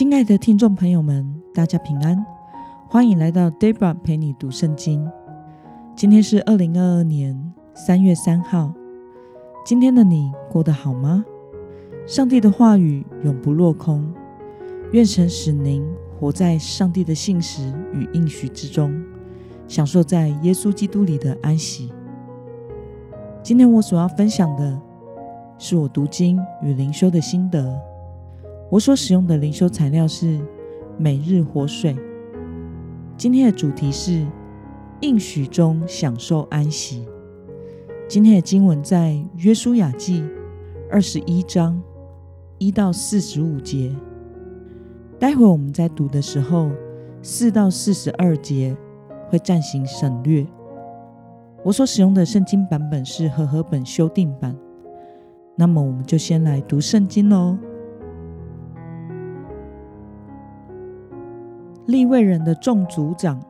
亲爱的听众朋友们，大家平安，欢迎来到 Debra 陪你读圣经。今天是二零二二年三月三号。今天的你过得好吗？上帝的话语永不落空，愿神使您活在上帝的信实与应许之中，享受在耶稣基督里的安息。今天我所要分享的是我读经与灵修的心得。我所使用的灵修材料是每日活水。今天的主题是应许中享受安息。今天的经文在约书亚记二十一章一到四十五节。待会我们在读的时候，四到四十二节会暂行省略。我所使用的圣经版本是和合本修订版。那么我们就先来读圣经喽。利未人的众族长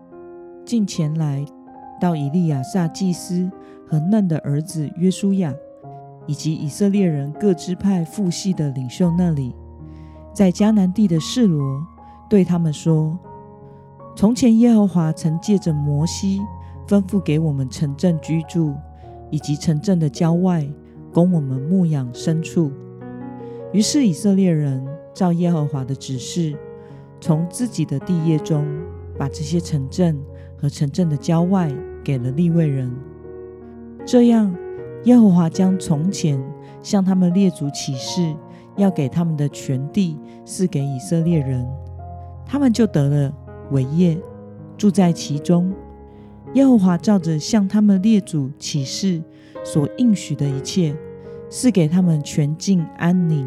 进前来到以利亚撒祭司和嫩的儿子约书亚，以及以色列人各支派父系的领袖那里，在迦南地的示罗，对他们说：“从前耶和华曾借着摩西吩咐给我们城镇居住，以及城镇的郊外供我们牧养牲畜。于是以色列人照耶和华的指示。”从自己的地业中，把这些城镇和城镇的郊外给了利未人。这样，耶和华将从前向他们列祖起誓要给他们的全地赐给以色列人，他们就得了伟业，住在其中。耶和华照着向他们列祖起誓所应许的一切，赐给他们全境安宁。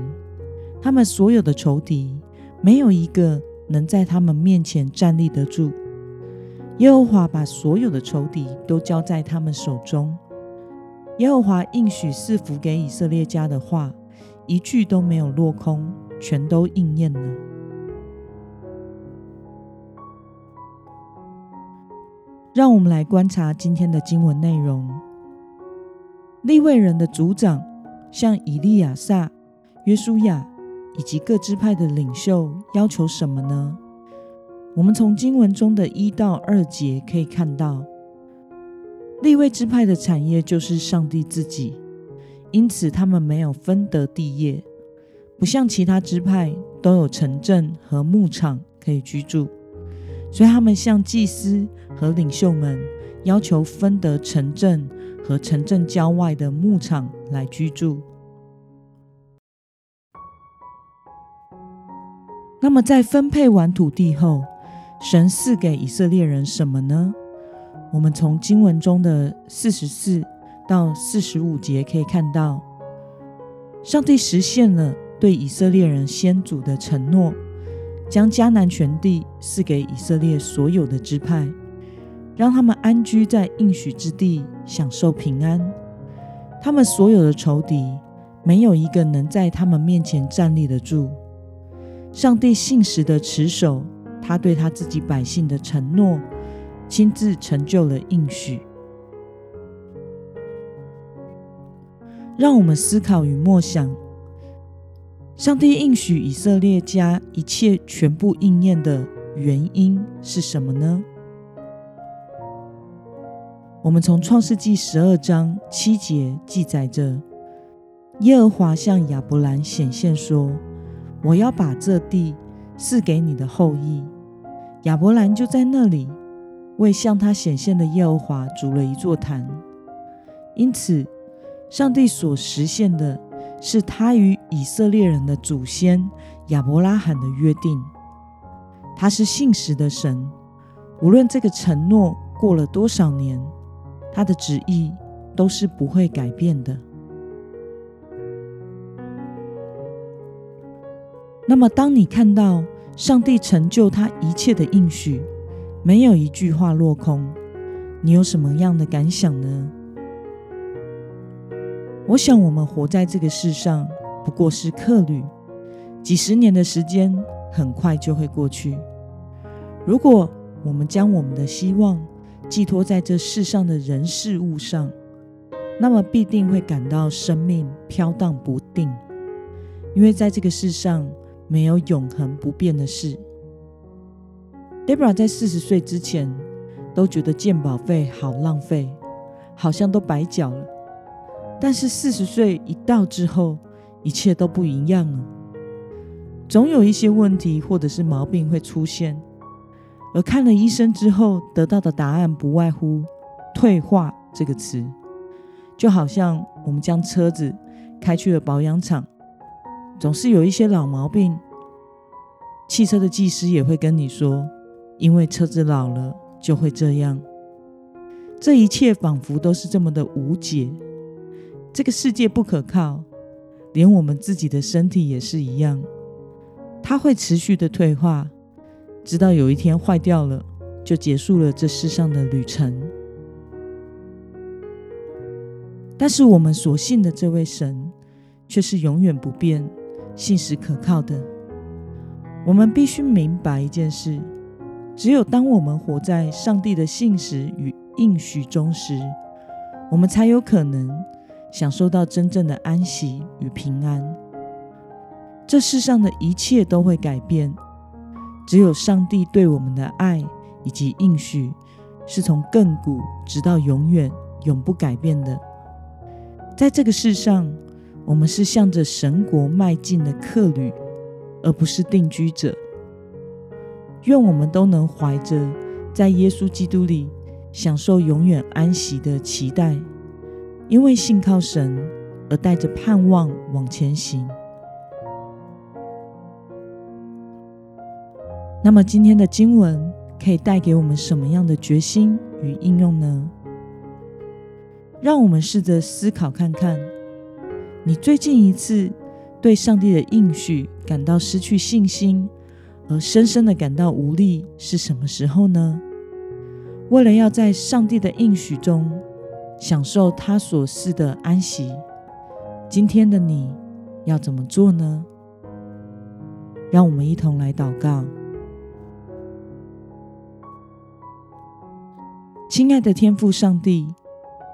他们所有的仇敌，没有一个。能在他们面前站立得住。耶和华把所有的仇敌都交在他们手中。耶和华应许赐福给以色列家的话，一句都没有落空，全都应验了。让我们来观察今天的经文内容。利未人的族长像以利亚撒、约书亚。以及各支派的领袖要求什么呢？我们从经文中的一到二节可以看到，立位支派的产业就是上帝自己，因此他们没有分得地业，不像其他支派都有城镇和牧场可以居住，所以他们向祭司和领袖们要求分得城镇和城镇郊外的牧场来居住。那么，在分配完土地后，神赐给以色列人什么呢？我们从经文中的四十四到四十五节可以看到，上帝实现了对以色列人先祖的承诺，将迦南全地赐给以色列所有的支派，让他们安居在应许之地，享受平安。他们所有的仇敌，没有一个能在他们面前站立得住。上帝信实的持守，他对他自己百姓的承诺，亲自成就了应许。让我们思考与默想：上帝应许以色列家一切全部应验的原因是什么呢？我们从创世纪十二章七节记载着，耶和华向亚伯兰显现说。我要把这地赐给你的后裔。亚伯兰就在那里为向他显现的耶和华筑了一座坛。因此，上帝所实现的是他与以色列人的祖先亚伯拉罕的约定。他是信实的神，无论这个承诺过了多少年，他的旨意都是不会改变的。那么，当你看到上帝成就他一切的应许，没有一句话落空，你有什么样的感想呢？我想，我们活在这个世上不过是客旅，几十年的时间很快就会过去。如果我们将我们的希望寄托在这世上的人事物上，那么必定会感到生命飘荡不定，因为在这个世上。没有永恒不变的事。Debra 在四十岁之前都觉得健保费好浪费，好像都白缴了。但是四十岁一到之后，一切都不一样了。总有一些问题或者是毛病会出现，而看了医生之后得到的答案不外乎“退化”这个词，就好像我们将车子开去了保养厂，总是有一些老毛病，汽车的技师也会跟你说。因为车子老了就会这样，这一切仿佛都是这么的无解。这个世界不可靠，连我们自己的身体也是一样，它会持续的退化，直到有一天坏掉了，就结束了这世上的旅程。但是我们所信的这位神却是永远不变、信实可靠的。我们必须明白一件事。只有当我们活在上帝的信实与应许中时，我们才有可能享受到真正的安息与平安。这世上的一切都会改变，只有上帝对我们的爱以及应许是从亘古直到永远永不改变的。在这个世上，我们是向着神国迈进的客旅，而不是定居者。愿我们都能怀着在耶稣基督里享受永远安息的期待，因为信靠神而带着盼望往前行。那么，今天的经文可以带给我们什么样的决心与应用呢？让我们试着思考看看，你最近一次对上帝的应许感到失去信心。而深深的感到无力是什么时候呢？为了要在上帝的应许中享受他所赐的安息，今天的你要怎么做呢？让我们一同来祷告。亲爱的天父上帝，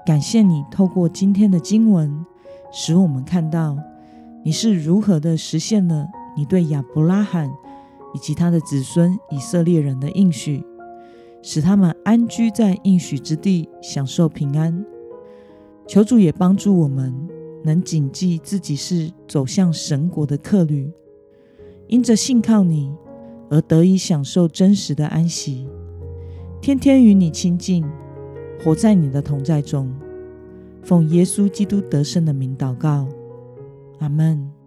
感谢你透过今天的经文，使我们看到你是如何的实现了你对亚伯拉罕。以及他的子孙以色列人的应许，使他们安居在应许之地，享受平安。求主也帮助我们，能谨记自己是走向神国的客旅，因着信靠你而得以享受真实的安息，天天与你亲近，活在你的同在中。奉耶稣基督得胜的名祷告，阿门。